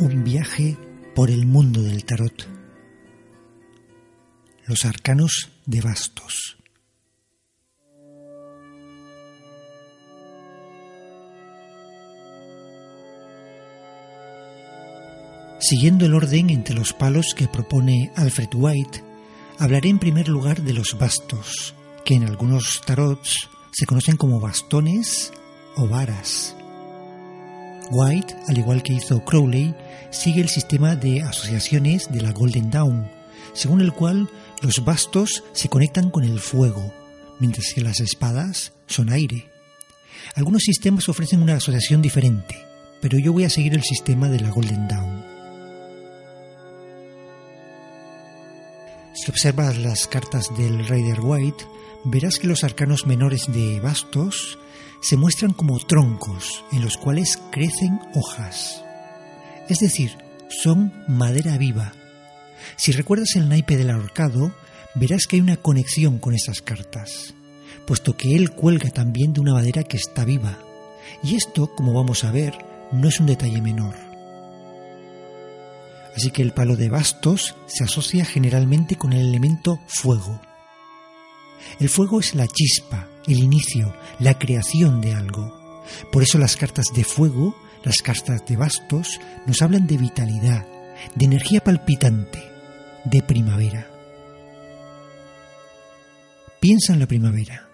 Un viaje por el mundo del tarot. Los arcanos de bastos. Siguiendo el orden entre los palos que propone Alfred White, hablaré en primer lugar de los bastos, que en algunos tarots se conocen como bastones o varas. White, al igual que hizo Crowley, sigue el sistema de asociaciones de la Golden Dawn, según el cual los bastos se conectan con el fuego, mientras que las espadas son aire. Algunos sistemas ofrecen una asociación diferente, pero yo voy a seguir el sistema de la Golden Dawn. Si observas las cartas del Rider White, verás que los arcanos menores de bastos se muestran como troncos en los cuales crecen hojas. Es decir, son madera viva. Si recuerdas el naipe del ahorcado, verás que hay una conexión con esas cartas, puesto que él cuelga también de una madera que está viva. Y esto, como vamos a ver, no es un detalle menor. Así que el palo de bastos se asocia generalmente con el elemento fuego. El fuego es la chispa, el inicio, la creación de algo. Por eso las cartas de fuego, las cartas de bastos, nos hablan de vitalidad, de energía palpitante, de primavera. Piensa en la primavera.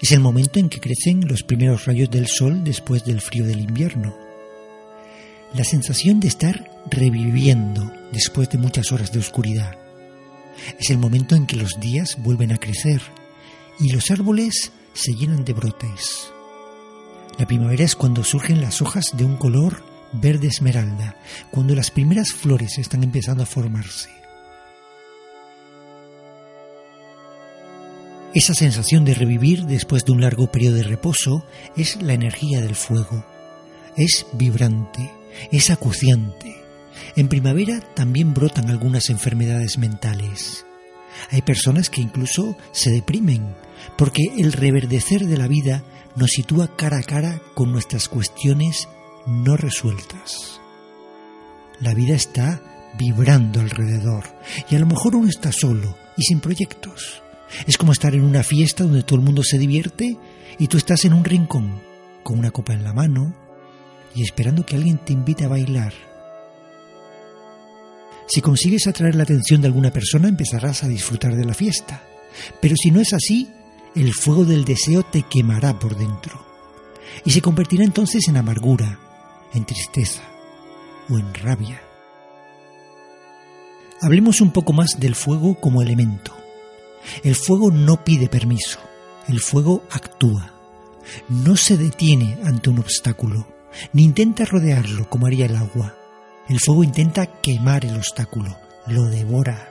Es el momento en que crecen los primeros rayos del sol después del frío del invierno. La sensación de estar reviviendo después de muchas horas de oscuridad. Es el momento en que los días vuelven a crecer y los árboles se llenan de brotes. La primavera es cuando surgen las hojas de un color verde esmeralda, cuando las primeras flores están empezando a formarse. Esa sensación de revivir después de un largo periodo de reposo es la energía del fuego. Es vibrante, es acuciante. En primavera también brotan algunas enfermedades mentales. Hay personas que incluso se deprimen porque el reverdecer de la vida nos sitúa cara a cara con nuestras cuestiones no resueltas. La vida está vibrando alrededor y a lo mejor uno está solo y sin proyectos. Es como estar en una fiesta donde todo el mundo se divierte y tú estás en un rincón con una copa en la mano y esperando que alguien te invite a bailar. Si consigues atraer la atención de alguna persona empezarás a disfrutar de la fiesta. Pero si no es así, el fuego del deseo te quemará por dentro y se convertirá entonces en amargura, en tristeza o en rabia. Hablemos un poco más del fuego como elemento. El fuego no pide permiso, el fuego actúa. No se detiene ante un obstáculo, ni intenta rodearlo como haría el agua. El fuego intenta quemar el obstáculo, lo devora.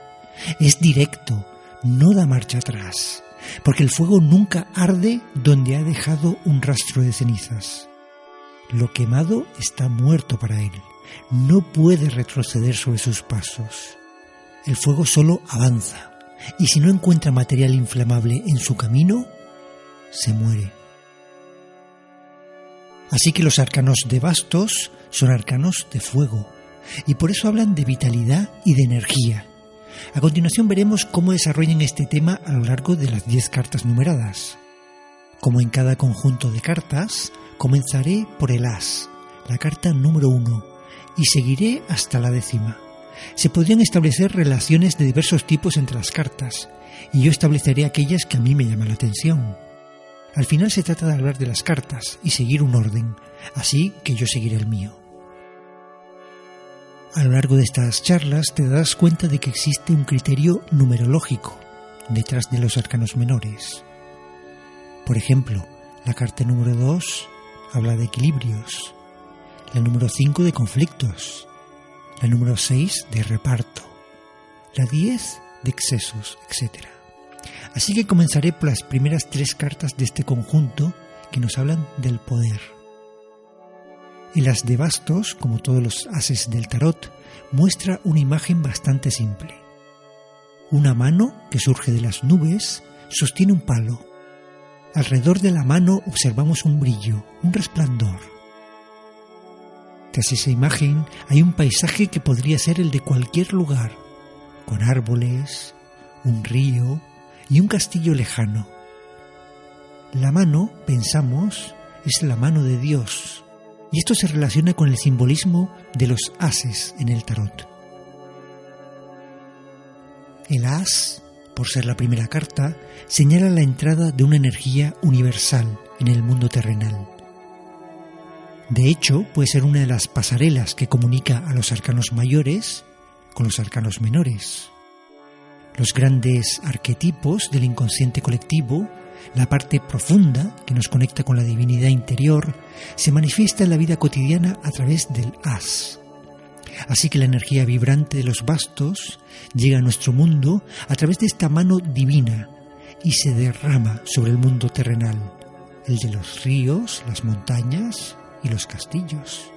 Es directo, no da marcha atrás, porque el fuego nunca arde donde ha dejado un rastro de cenizas. Lo quemado está muerto para él, no puede retroceder sobre sus pasos. El fuego solo avanza, y si no encuentra material inflamable en su camino, se muere. Así que los arcanos de bastos son arcanos de fuego, y por eso hablan de vitalidad y de energía, A continuación veremos cómo desarrollan este tema a lo largo de las 10 cartas numeradas. Como en cada conjunto de cartas, comenzaré por el as, la carta número 1, y seguiré hasta la décima. Se podrían establecer relaciones de diversos tipos entre las cartas, y yo estableceré aquellas que a mí me llaman la atención. Al final se trata de hablar de las cartas y seguir un orden, así que yo seguiré el mío. A lo largo de estas charlas te darás cuenta de que existe un criterio numerológico detrás de los arcanos menores. Por ejemplo, la carta número 2 habla de equilibrios, la número 5 de conflictos, la número 6 de reparto, la 10 de excesos, etc. Así que comenzaré por las primeras tres cartas de este conjunto que nos hablan del poder. El as de bastos, como todos los ases del tarot, muestra una imagen bastante simple. Una mano que surge de las nubes sostiene un palo. Alrededor de la mano observamos un brillo, un resplandor. Tras esa imagen hay un paisaje que podría ser el de cualquier lugar, con árboles, un río y un castillo lejano. La mano, pensamos, es la mano de Dios, y esto se relaciona con el simbolismo de los ases en el tarot. El as, por ser la primera carta, señala la entrada de una energía universal en el mundo terrenal. De hecho, puede ser una de las pasarelas que comunica a los arcanos mayores con los arcanos menores. Los grandes arquetipos del inconsciente colectivo, la parte profunda que nos conecta con la divinidad interior, se manifiesta en la vida cotidiana a través del as. Así que la energía vibrante de los bastos llega a nuestro mundo a través de esta mano divina y se derrama sobre el mundo terrenal, el de los ríos, las montañas, y los castillos.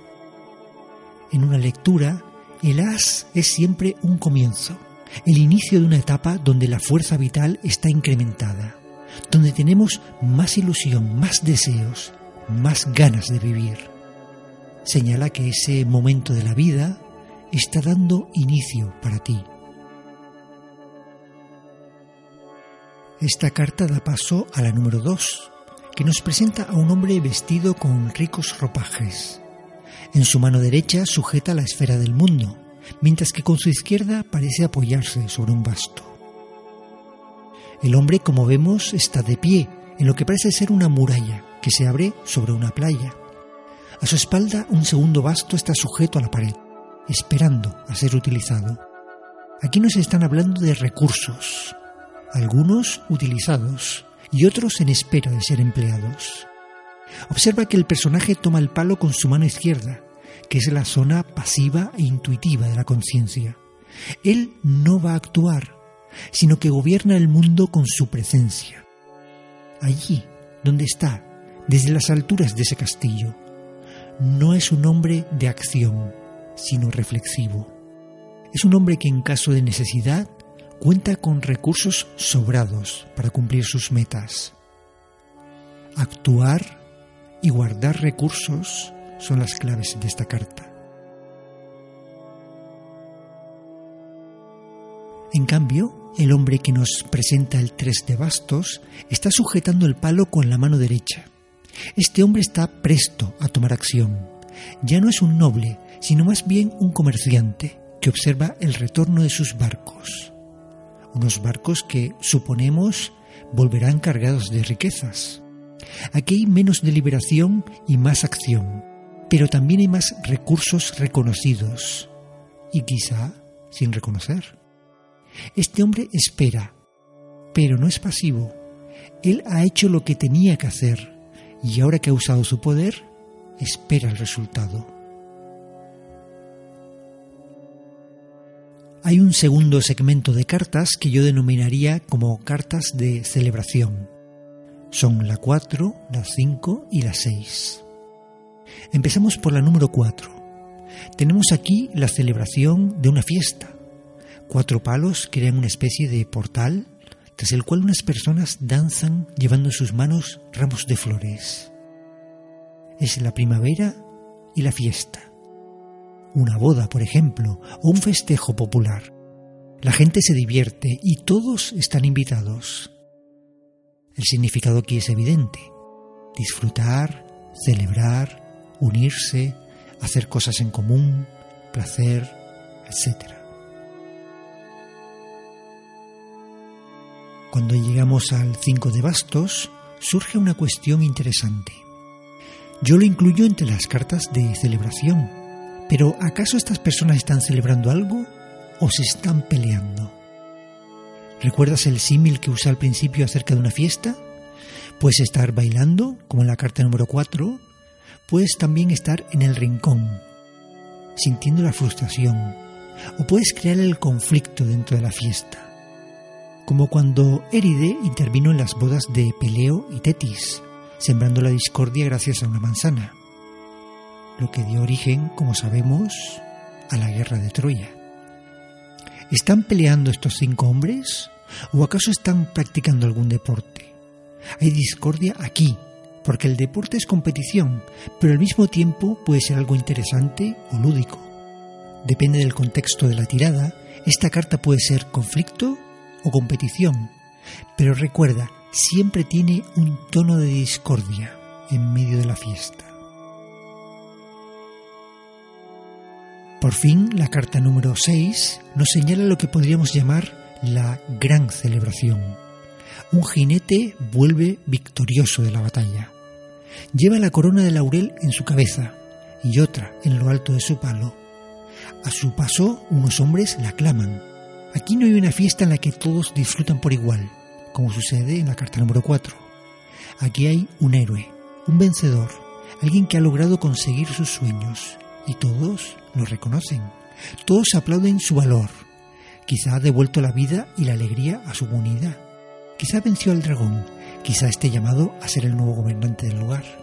En una lectura, el as es siempre un comienzo, el inicio de una etapa donde la fuerza vital está incrementada, donde tenemos más ilusión, más deseos, más ganas de vivir. Señala que ese momento de la vida está dando inicio para ti. Esta carta da paso a la número 2, que nos presenta a un hombre vestido con ricos ropajes. En su mano derecha sujeta la esfera del mundo, mientras que con su izquierda parece apoyarse sobre un basto. El hombre, como vemos, está de pie en lo que parece ser una muralla que se abre sobre una playa. A su espalda un segundo basto está sujeto a la pared, esperando a ser utilizado. Aquí nos están hablando de recursos, algunos utilizados, y otros en espera de ser empleados. Observa que el personaje toma el palo con su mano izquierda, que es la zona pasiva e intuitiva de la conciencia. Él no va a actuar, sino que gobierna el mundo con su presencia. Allí, donde está, desde las alturas de ese castillo, no es un hombre de acción, sino reflexivo. Es un hombre que en caso de necesidad cuenta con recursos sobrados para cumplir sus metas. Actuar y guardar recursos son las claves de esta carta. En cambio, el hombre que nos presenta el tres de bastos está sujetando el palo con la mano derecha. Este hombre está presto a tomar acción. Ya no es un noble, sino más bien un comerciante que observa el retorno de sus barcos unos barcos que, suponemos, volverán cargados de riquezas. Aquí hay menos deliberación y más acción, pero también hay más recursos reconocidos y quizá sin reconocer. Este hombre espera, pero no es pasivo. Él ha hecho lo que tenía que hacer y ahora que ha usado su poder, espera el resultado. Hay un segundo segmento de cartas que yo denominaría como cartas de celebración. Son la 4, la 5 y la 6. Empezamos por la número 4. Tenemos aquí la celebración de una fiesta. Cuatro palos crean una especie de portal tras el cual unas personas danzan llevando en sus manos ramos de flores. Es la primavera y la fiesta una boda, por ejemplo, o un festejo popular. La gente se divierte y todos están invitados. El significado aquí es evidente. Disfrutar, celebrar, unirse, hacer cosas en común, placer, etc. Cuando llegamos al 5 de bastos, surge una cuestión interesante. Yo lo incluyo entre las cartas de celebración, pero ¿acaso estas personas están celebrando algo o se están peleando? ¿Recuerdas el símil que usé al principio acerca de una fiesta? Puedes estar bailando, como en la carta número 4, puedes también estar en el rincón, sintiendo la frustración, o puedes crear el conflicto dentro de la fiesta como cuando Éride intervino en las bodas de Peleo y Tetis, sembrando la discordia gracias a una manzana, lo que dio origen, como sabemos, a la guerra de Troya. ¿Están peleando estos cinco hombres o acaso están practicando algún deporte? Hay discordia aquí, porque el deporte es competición, pero al mismo tiempo puede ser algo interesante o lúdico. Depende del contexto de la tirada, esta carta puede ser conflicto o competición, pero recuerda, siempre tiene un tono de discordia en medio de la fiesta. Por fin, la carta número 6 nos señala lo que podríamos llamar la gran celebración. Un jinete vuelve victorioso de la batalla. Lleva la corona de laurel en su cabeza y otra en lo alto de su palo. A su paso, unos hombres la aclaman Aquí no hay una fiesta en la que todos disfrutan por igual, como sucede en la carta número 4. Aquí hay un héroe, un vencedor, alguien que ha logrado conseguir sus sueños, y todos lo reconocen. Todos aplauden su valor. Quizá ha devuelto la vida y la alegría a su comunidad. Quizá venció al dragón. Quizá esté llamado a ser el nuevo gobernante del lugar.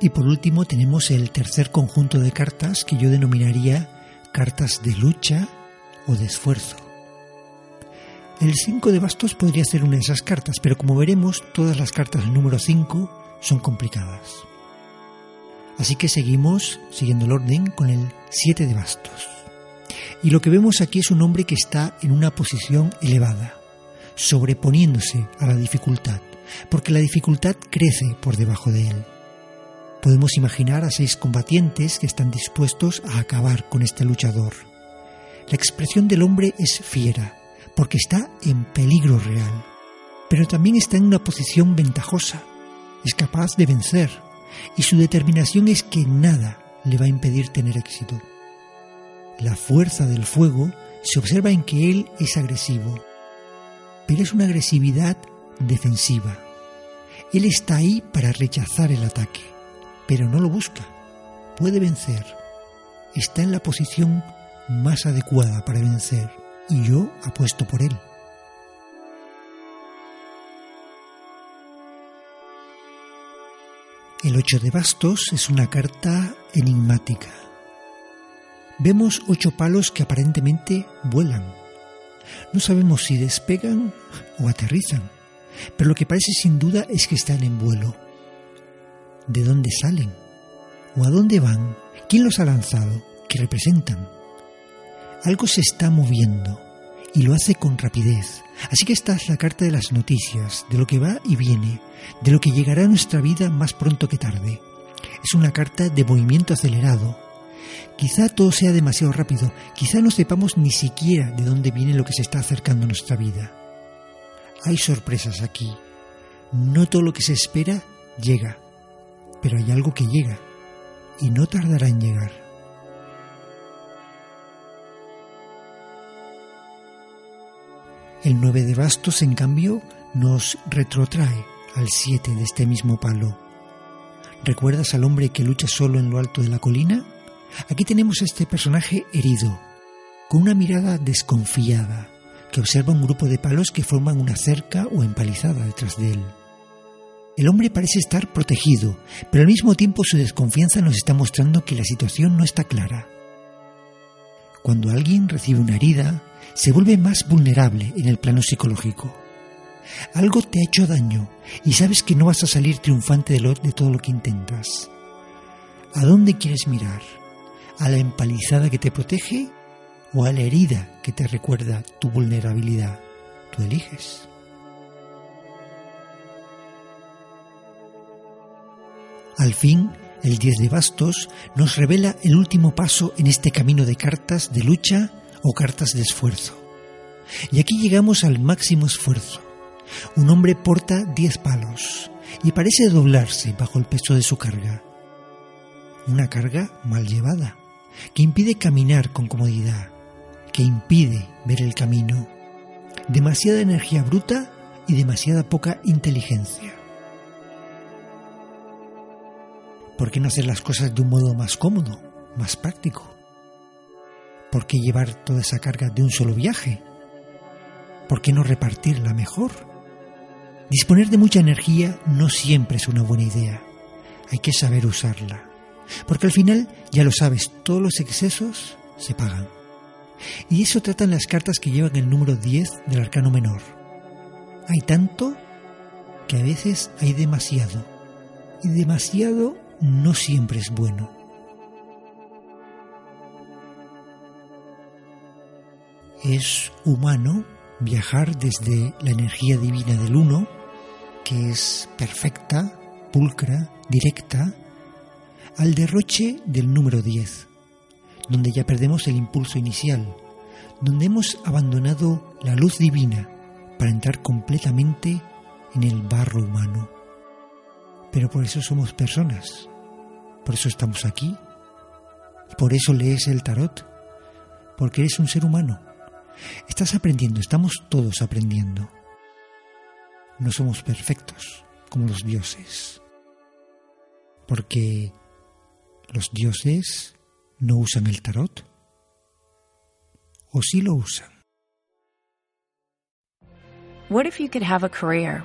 Y por último tenemos el tercer conjunto de cartas que yo denominaría cartas de lucha o de esfuerzo. El 5 de bastos podría ser una de esas cartas, pero como veremos, todas las cartas del número 5 son complicadas. Así que seguimos, siguiendo el orden, con el 7 de bastos. Y lo que vemos aquí es un hombre que está en una posición elevada, sobreponiéndose a la dificultad, porque la dificultad crece por debajo de él. Podemos imaginar a seis combatientes que están dispuestos a acabar con este luchador. La expresión del hombre es fiera, porque está en peligro real, pero también está en una posición ventajosa, es capaz de vencer, y su determinación es que nada le va a impedir tener éxito. La fuerza del fuego se observa en que él es agresivo, pero es una agresividad defensiva. Él está ahí para rechazar el ataque pero no lo busca. Puede vencer. Está en la posición más adecuada para vencer y yo apuesto por él. El 8 de bastos es una carta enigmática. Vemos ocho palos que aparentemente vuelan. No sabemos si despegan o aterrizan, pero lo que parece sin duda es que están en vuelo de dónde salen o a dónde van, quién los ha lanzado, qué representan. Algo se está moviendo y lo hace con rapidez. Así que esta es la carta de las noticias, de lo que va y viene, de lo que llegará a nuestra vida más pronto que tarde. Es una carta de movimiento acelerado. Quizá todo sea demasiado rápido, quizá no sepamos ni siquiera de dónde viene lo que se está acercando a nuestra vida. Hay sorpresas aquí. No todo lo que se espera llega pero hay algo que llega y no tardará en llegar. El 9 de bastos, en cambio, nos retrotrae al 7 de este mismo palo. ¿Recuerdas al hombre que lucha solo en lo alto de la colina? Aquí tenemos a este personaje herido, con una mirada desconfiada, que observa un grupo de palos que forman una cerca o empalizada detrás de él. El hombre parece estar protegido, pero al mismo tiempo su desconfianza nos está mostrando que la situación no está clara. Cuando alguien recibe una herida, se vuelve más vulnerable en el plano psicológico. Algo te ha hecho daño y sabes que no vas a salir triunfante de, de todo lo que intentas. ¿A dónde quieres mirar? ¿A la empalizada que te protege o a la herida que te recuerda tu vulnerabilidad? Tú eliges. Al fin, el 10 de bastos nos revela el último paso en este camino de cartas de lucha o cartas de esfuerzo. Y aquí llegamos al máximo esfuerzo. Un hombre porta 10 palos y parece doblarse bajo el peso de su carga. Una carga mal llevada, que impide caminar con comodidad, que impide ver el camino. Demasiada energía bruta y demasiada poca inteligencia. ¿Por qué no hacer las cosas de un modo más cómodo, más práctico? ¿Por qué llevar toda esa carga de un solo viaje? ¿Por qué no repartirla mejor? Disponer de mucha energía no siempre es una buena idea. Hay que saber usarla. Porque al final, ya lo sabes, todos los excesos se pagan. Y eso tratan las cartas que llevan el número 10 del arcano menor. Hay tanto que a veces hay demasiado. Y demasiado no siempre es bueno. Es humano viajar desde la energía divina del uno, que es perfecta, pulcra, directa, al derroche del número 10, donde ya perdemos el impulso inicial, donde hemos abandonado la luz divina para entrar completamente en el barro humano. Pero por eso somos personas, por eso estamos aquí, por eso lees el tarot, porque eres un ser humano. Estás aprendiendo, estamos todos aprendiendo. No somos perfectos como los dioses, porque los dioses no usan el tarot, o sí lo usan. What if you could have a career